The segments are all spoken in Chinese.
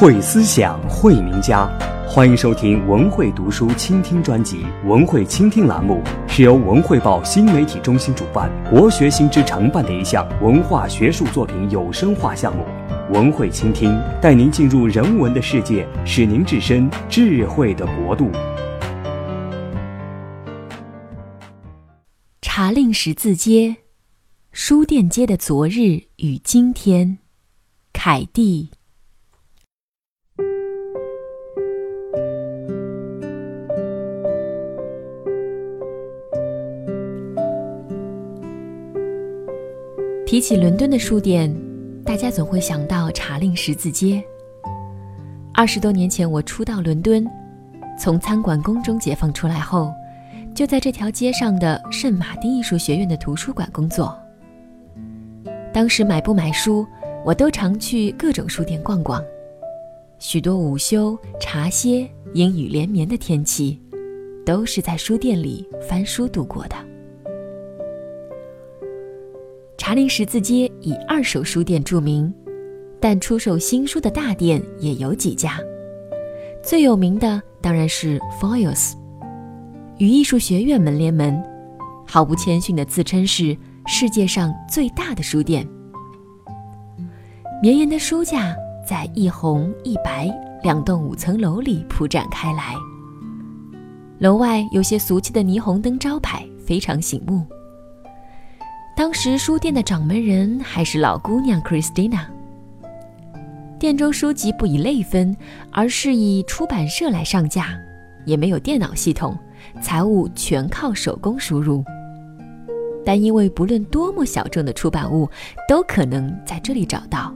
会思想，会名家。欢迎收听文汇读书倾听专辑。文汇倾听栏目是由文汇报新媒体中心主办，国学新知承办的一项文化学术作品有声化项目。文汇倾听带您进入人文的世界，使您置身智慧的国度。茶令十字街，书店街的昨日与今天。凯蒂。提起伦敦的书店，大家总会想到查令十字街。二十多年前，我初到伦敦，从餐馆宫中解放出来后，就在这条街上的圣马丁艺术学院的图书馆工作。当时买不买书，我都常去各种书店逛逛。许多午休、茶歇、阴雨连绵的天气，都是在书店里翻书度过的。查令十字街以二手书店著名，但出售新书的大店也有几家。最有名的当然是 Foils，与艺术学院门联门，毫不谦逊地自称是世界上最大的书店。绵延的书架在一红一白两栋五层楼里铺展开来，楼外有些俗气的霓虹灯招牌，非常醒目。当时书店的掌门人还是老姑娘 Christina。店中书籍不以类分，而是以出版社来上架，也没有电脑系统，财务全靠手工输入。但因为不论多么小众的出版物都可能在这里找到，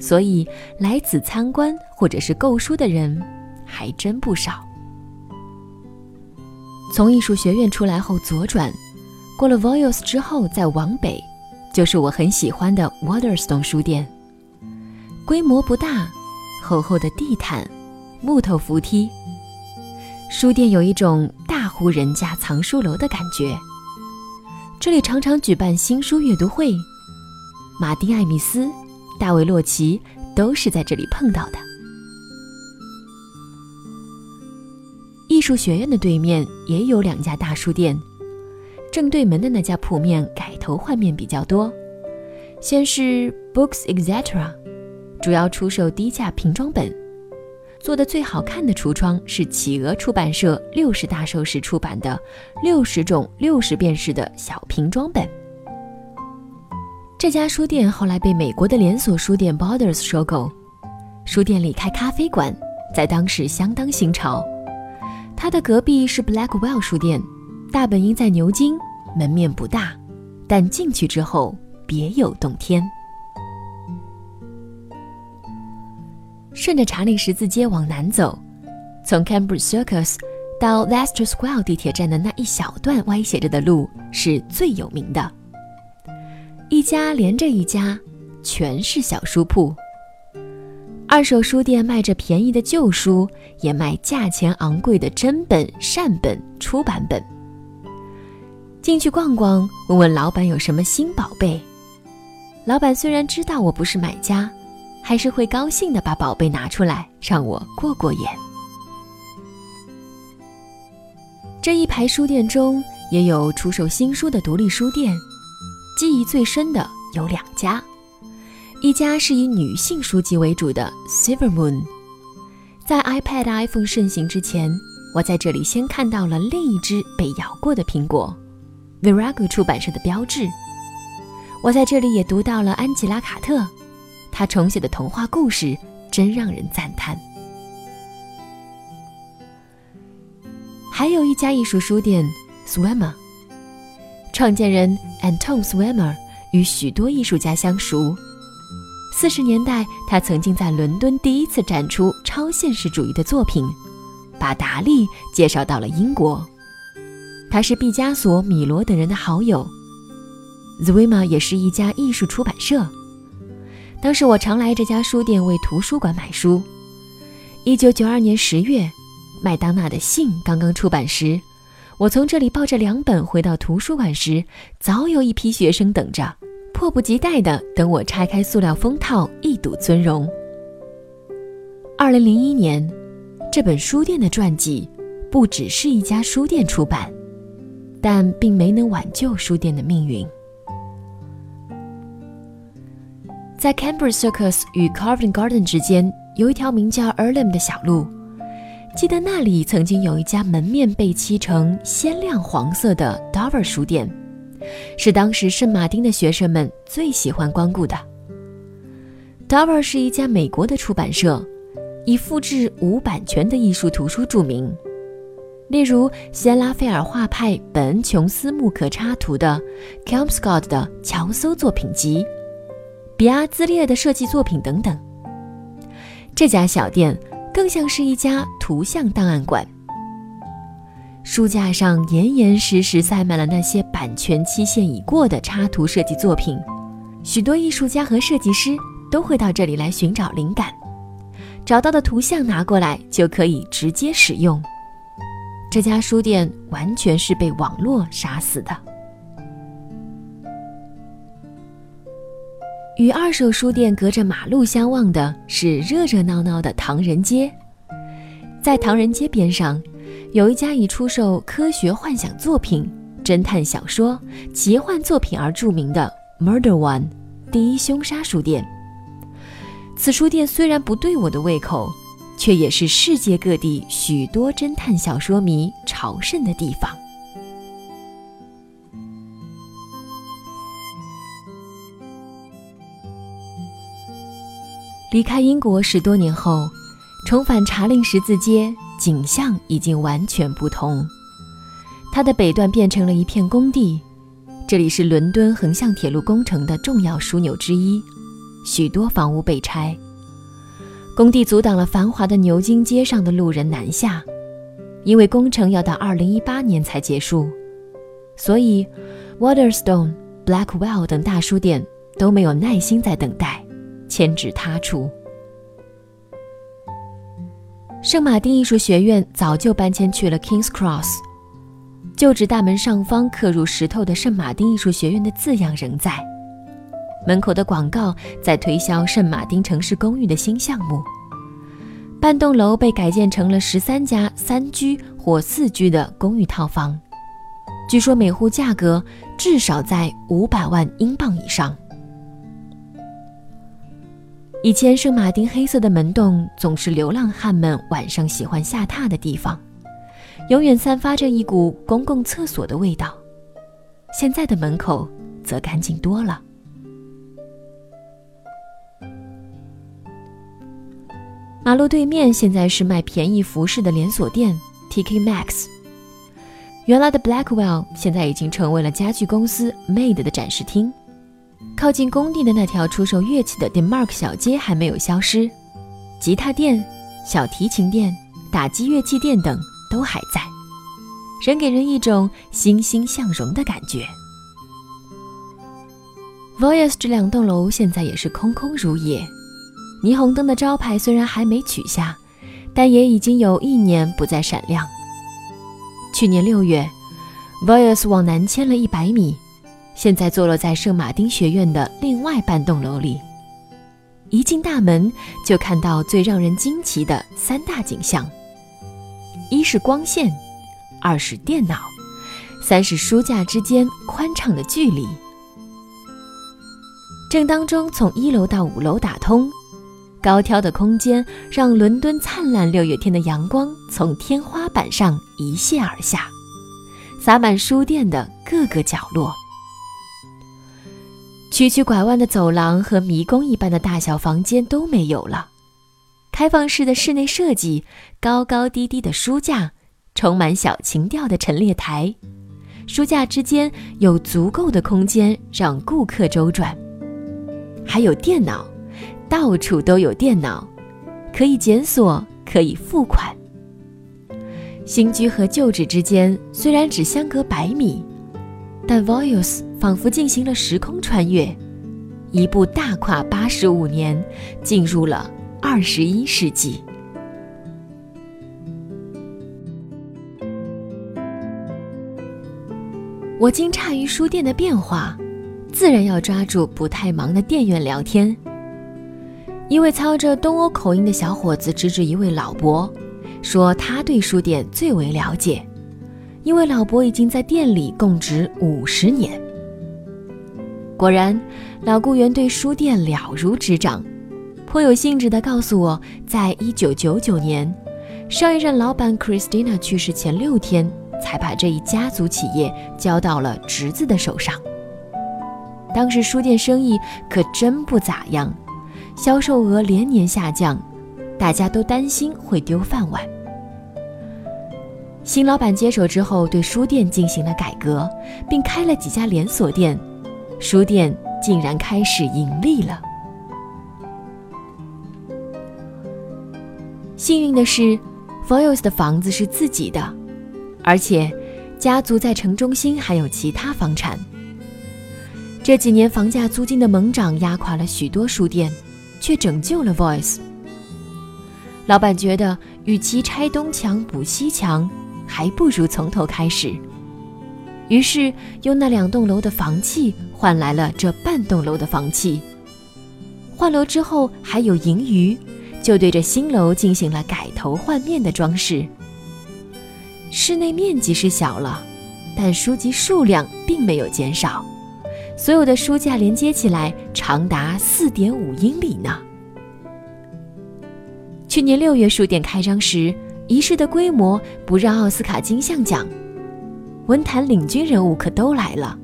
所以来此参观或者是购书的人还真不少。从艺术学院出来后左转。过了 Voyles 之后，再往北，就是我很喜欢的 Waterstone 书店。规模不大，厚厚的地毯，木头扶梯。书店有一种大户人家藏书楼的感觉。这里常常举办新书阅读会，马丁·艾米斯、大卫·洛奇都是在这里碰到的。艺术学院的对面也有两家大书店。正对门的那家铺面改头换面比较多，先是 Books Etc，主要出售低价瓶装本，做的最好看的橱窗是企鹅出版社六十大寿时出版的六十种六十便士的小瓶装本。这家书店后来被美国的连锁书店 Borders 收购，书店里开咖啡馆，在当时相当新潮。它的隔壁是 Blackwell 书店。大本营在牛津，门面不大，但进去之后别有洞天。顺着查理十字街往南走，从 Cambridge Circus 到 Leicester Square 地铁站的那一小段歪斜着的路是最有名的。一家连着一家，全是小书铺。二手书店卖着便宜的旧书，也卖价钱昂贵的真本、善本、出版本。进去逛逛，问问老板有什么新宝贝。老板虽然知道我不是买家，还是会高兴的把宝贝拿出来让我过过眼。这一排书店中也有出售新书的独立书店，记忆最深的有两家，一家是以女性书籍为主的 Silver Moon。在 iPad、iPhone 盛行之前，我在这里先看到了另一只被咬过的苹果。Virago 出版社的标志。我在这里也读到了安吉拉·卡特，她重写的童话故事真让人赞叹。还有一家艺术书店 Swimmer，创建人 Anton Swimmer 与许多艺术家相熟。四十年代，他曾经在伦敦第一次展出超现实主义的作品，把达利介绍到了英国。他是毕加索、米罗等人的好友。Zwima 也是一家艺术出版社。当时我常来这家书店为图书馆买书。一九九二年十月，麦当娜的信刚刚出版时，我从这里抱着两本回到图书馆时，早有一批学生等着，迫不及待地等我拆开塑料封套，一睹尊容。二零零一年，这本书店的传记不只是一家书店出版，但并没能挽救书店的命运。在 Cambridge Circus 与 Covent Garden 之间有一条名叫 Earlham 的小路，记得那里曾经有一家门面被漆成鲜亮黄色的 Dover 书店，是当时圣马丁的学生们最喜欢光顾的。Dover 是一家美国的出版社，以复制无版权的艺术图书著名，例如希拉斐尔画派本琼斯木刻插图的 Kelmscott 的乔叟作品集。比亚兹列的设计作品等等。这家小店更像是一家图像档案馆，书架上严严实实塞满了那些版权期限已过的插图设计作品。许多艺术家和设计师都会到这里来寻找灵感，找到的图像拿过来就可以直接使用。这家书店完全是被网络杀死的。与二手书店隔着马路相望的是热热闹闹的唐人街，在唐人街边上，有一家以出售科学幻想作品、侦探小说、奇幻作品而著名的 Murder One 第一凶杀书店。此书店虽然不对我的胃口，却也是世界各地许多侦探小说迷朝圣的地方。离开英国十多年后，重返查令十字街，景象已经完全不同。它的北段变成了一片工地，这里是伦敦横向铁路工程的重要枢纽之一，许多房屋被拆。工地阻挡了繁华的牛津街上的路人南下，因为工程要到2018年才结束，所以 Waterstone、Blackwell 等大书店都没有耐心在等待。迁至他处。圣马丁艺术学院早就搬迁去了 Kings Cross，旧址大门上方刻入石头的圣马丁艺术学院的字样仍在，门口的广告在推销圣马丁城市公寓的新项目。半栋楼被改建成了十三家三居或四居的公寓套房，据说每户价格至少在五百万英镑以上。以前圣马丁黑色的门洞总是流浪汉们晚上喜欢下榻的地方，永远散发着一股公共厕所的味道。现在的门口则干净多了。马路对面现在是卖便宜服饰的连锁店 TK Max。原来的 Blackwell 现在已经成为了家具公司 Made 的展示厅。靠近工地的那条出售乐器的 Denmark 小街还没有消失，吉他店、小提琴店、打击乐器店等都还在，仍给人一种欣欣向荣的感觉。Voice 这两栋楼现在也是空空如也，霓虹灯的招牌虽然还没取下，但也已经有一年不再闪亮。去年六月，Voice 往南迁了一百米。现在坐落在圣马丁学院的另外半栋楼里，一进大门就看到最让人惊奇的三大景象：一是光线，二是电脑，三是书架之间宽敞的距离。正当中从一楼到五楼打通，高挑的空间让伦敦灿烂六月天的阳光从天花板上一泻而下，洒满书店的各个角落。曲曲拐弯的走廊和迷宫一般的大小房间都没有了，开放式的室内设计，高高低低的书架，充满小情调的陈列台，书架之间有足够的空间让顾客周转，还有电脑，到处都有电脑，可以检索，可以付款。新居和旧址之间虽然只相隔百米。但 Voice 仿佛进行了时空穿越，一步大跨八十五年，进入了二十一世纪。我惊诧于书店的变化，自然要抓住不太忙的店员聊天。一位操着东欧口音的小伙子指指一位老伯，说他对书店最为了解，因为老伯已经在店里供职五十年。果然，老雇员对书店了如指掌，颇有兴致地告诉我，在一九九九年，上一任老板 Christina 去世前六天，才把这一家族企业交到了侄子的手上。当时书店生意可真不咋样。销售额连年下降，大家都担心会丢饭碗。新老板接手之后，对书店进行了改革，并开了几家连锁店，书店竟然开始盈利了。幸运的是，Foyles 的房子是自己的，而且家族在城中心还有其他房产。这几年房价租金的猛涨压垮了许多书店。却拯救了 Voice。老板觉得，与其拆东墙补西墙，还不如从头开始。于是，用那两栋楼的房契换来了这半栋楼的房契。换楼之后还有盈余，就对着新楼进行了改头换面的装饰。室内面积是小了，但书籍数量并没有减少。所有的书架连接起来长达四点五英里呢。去年六月书店开张时，仪式的规模不让奥斯卡金像奖，文坛领军人物可都来了，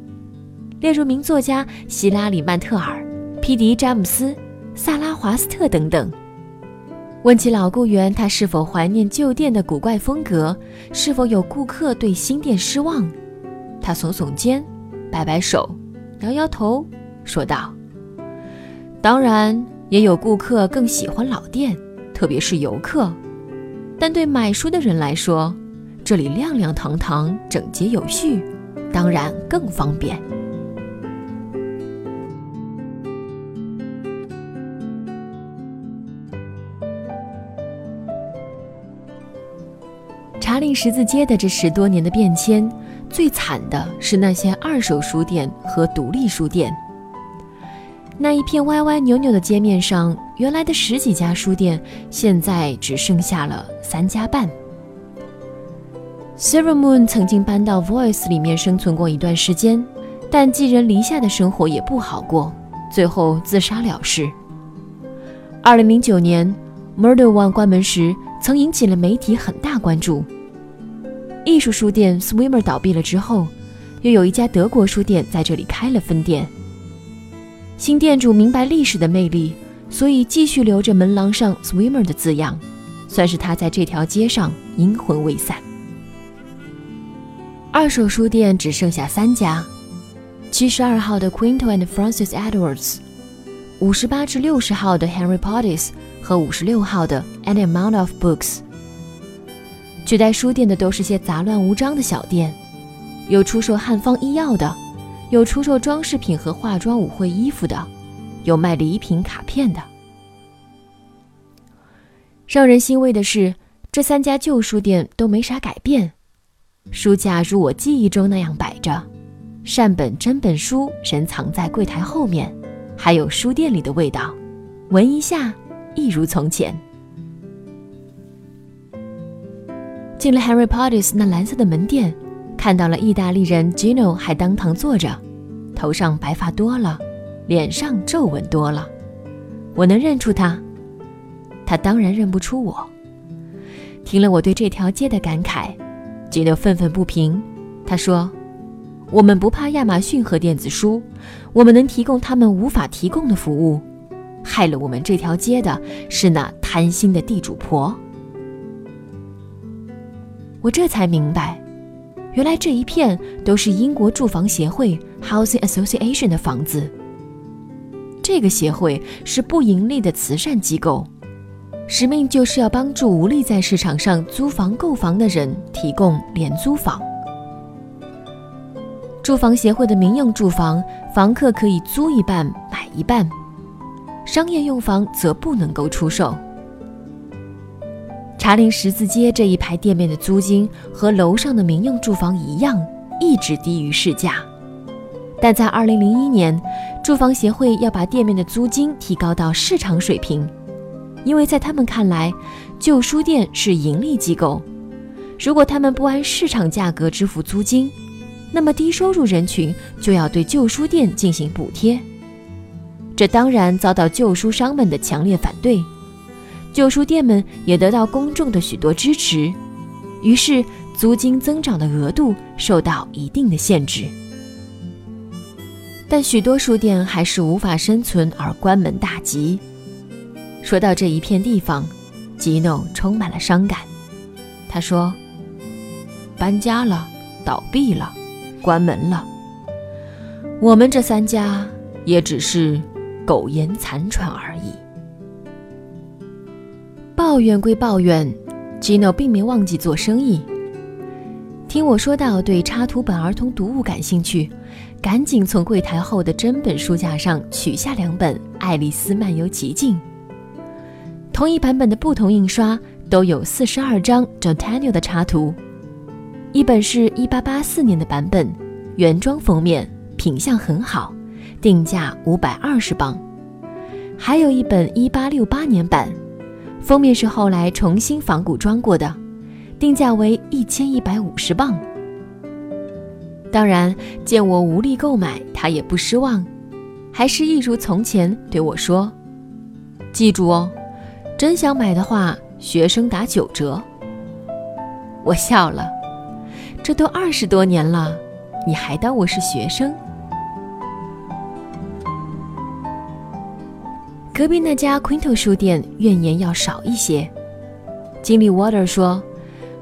例如名作家希拉里·曼特尔、皮迪·詹姆斯、萨拉·华斯特等等。问起老雇员他是否怀念旧店的古怪风格，是否有顾客对新店失望，他耸耸肩，摆摆手。摇摇头，说道：“当然，也有顾客更喜欢老店，特别是游客。但对买书的人来说，这里亮亮堂堂、整洁有序，当然更方便。”查令十字街的这十多年的变迁。最惨的是那些二手书店和独立书店。那一片歪歪扭扭的街面上，原来的十几家书店，现在只剩下了三家半。Sarah Moon 曾经搬到 Voice 里面生存过一段时间，但寄人篱下的生活也不好过，最后自杀了事。二零零九年，Murder One 关门时，曾引起了媒体很大关注。艺术书店 Swimmer 倒闭了之后，又有一家德国书店在这里开了分店。新店主明白历史的魅力，所以继续留着门廊上 Swimmer 的字样，算是他在这条街上阴魂未散。二手书店只剩下三家：七十二号的 Quinto and Francis Edwards，五十八至六十号的 Henry Pottis 和五十六号的 Any Amount of Books。取代书店的都是些杂乱无章的小店，有出售汉方医药的，有出售装饰品和化妆舞会衣服的，有卖礼品卡片的。让人欣慰的是，这三家旧书店都没啥改变，书架如我记忆中那样摆着，善本真本书仍藏在柜台后面，还有书店里的味道，闻一下，一如从前。进了 Harry Potter's 那蓝色的门店，看到了意大利人 Gino 还当堂坐着，头上白发多了，脸上皱纹多了。我能认出他，他当然认不出我。听了我对这条街的感慨，Gino 愤愤不平。他说：“我们不怕亚马逊和电子书，我们能提供他们无法提供的服务。害了我们这条街的是那贪心的地主婆。”我这才明白，原来这一片都是英国住房协会 （Housing Association） 的房子。这个协会是不盈利的慈善机构，使命就是要帮助无力在市场上租房购房的人提供廉租房。住房协会的民用住房，房客可以租一半买一半；商业用房则不能够出售。查令十字街这一排店面的租金和楼上的民用住房一样，一直低于市价。但在2001年，住房协会要把店面的租金提高到市场水平，因为在他们看来，旧书店是盈利机构，如果他们不按市场价格支付租金，那么低收入人群就要对旧书店进行补贴。这当然遭到旧书商们的强烈反对，旧书店们也得到公众的许多支持，于是租金增长的额度受到一定的限制。但许多书店还是无法生存而关门大吉。说到这一片地方，吉诺充满了伤感。他说：“搬家了，倒闭了，关门了。我们这三家也只是苟延残喘而已。”抱怨归抱怨，，Gino 并没忘记做生意。听我说到对插图本儿童读物感兴趣。赶紧从柜台后的真本书架上取下两本《爱丽丝漫游奇境》。同一版本的不同印刷都有四十二张 j o t a n i o 的插图，一本是一八八四年的版本，原装封面，品相很好，定价五百二十磅；还有一本一八六八年版，封面是后来重新仿古装过的，定价为一千一百五十磅。当然，见我无力购买，他也不失望，还是一如从前对我说：“记住哦，真想买的话，学生打九折。”我笑了，这都二十多年了，你还当我是学生？隔壁那家 Quinto 书店怨言要少一些，经理 Water 说，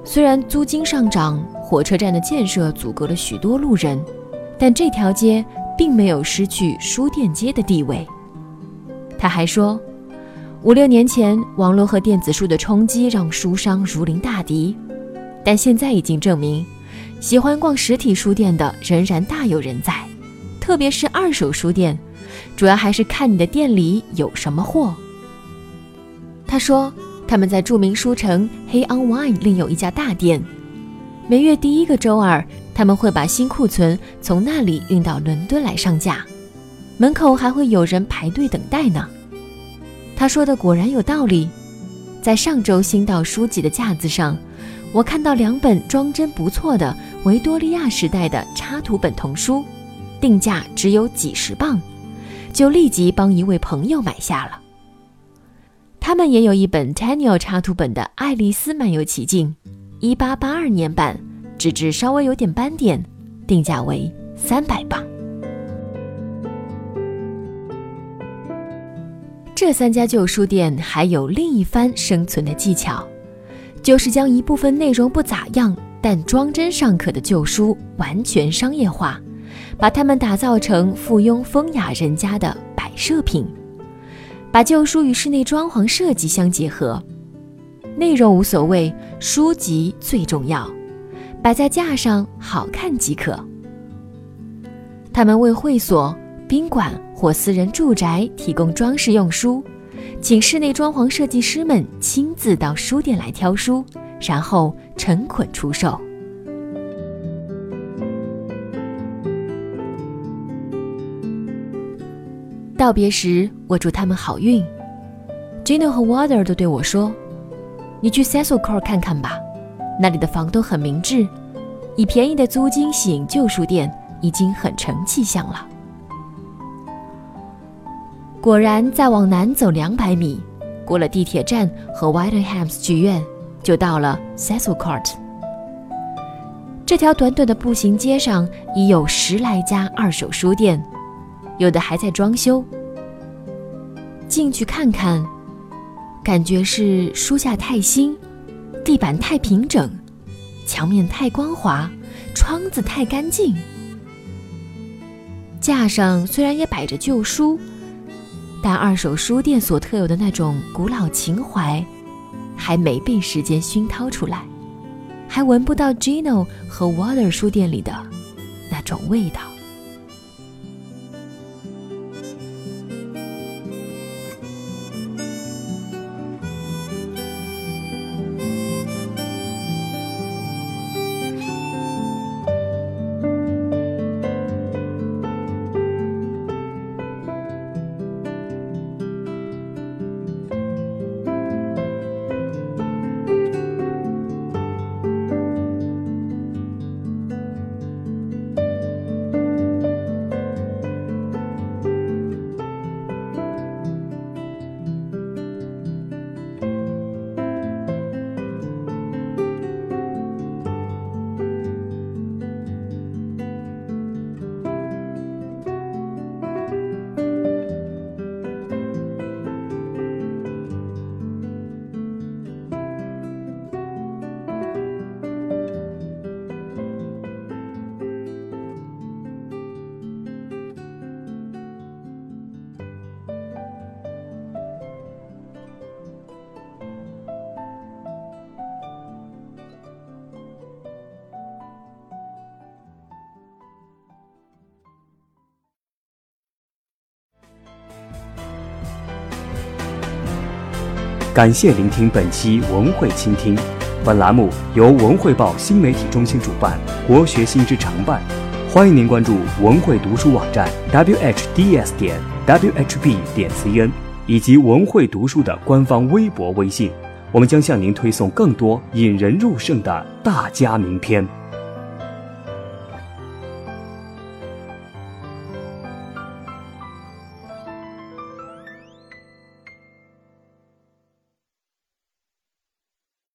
虽然租金上涨。火车站的建设阻隔了许多路人，但这条街并没有失去书店街的地位。他还说，五六年前网络和电子书的冲击让书商如临大敌，但现在已经证明，喜欢逛实体书店的仍然大有人在，特别是二手书店，主要还是看你的店里有什么货。他说，他们在著名书城黑 on Wine 另有一家大店。每月第一个周二，他们会把新库存从那里运到伦敦来上架，门口还会有人排队等待呢。他说的果然有道理，在上周新到书籍的架子上，我看到两本装帧不错的维多利亚时代的插图本童书，定价只有几十磅，就立即帮一位朋友买下了。他们也有一本 Daniel 插图本的《爱丽丝漫游奇境》。一八八二年版，纸质稍微有点斑点，定价为三百磅。这三家旧书店还有另一番生存的技巧，就是将一部分内容不咋样但装帧尚可的旧书完全商业化，把它们打造成附庸风雅人家的摆设品，把旧书与室内装潢设计相结合。内容无所谓，书籍最重要，摆在架上好看即可。他们为会所、宾馆或私人住宅提供装饰用书，请室内装潢设计师们亲自到书店来挑书，然后成捆出售。道别时，我祝他们好运。Gino 和 Water 都对我说。你去 Cecil Court 看看吧，那里的房东很明智，以便宜的租金吸引旧书店，已经很成气象了。果然，再往南走两百米，过了地铁站和 Whitehams 剧院，就到了 Cecil Court。这条短短的步行街上已有十来家二手书店，有的还在装修。进去看看。感觉是书架太新，地板太平整，墙面太光滑，窗子太干净。架上虽然也摆着旧书，但二手书店所特有的那种古老情怀，还没被时间熏陶出来，还闻不到 Gino 和 Water 书店里的那种味道。感谢聆听本期文汇倾听，本栏目由文汇报新媒体中心主办，国学新知承办。欢迎您关注文汇读书网站 whds 点 whb 点 cn，以及文汇读书的官方微博、微信，我们将向您推送更多引人入胜的大家名篇。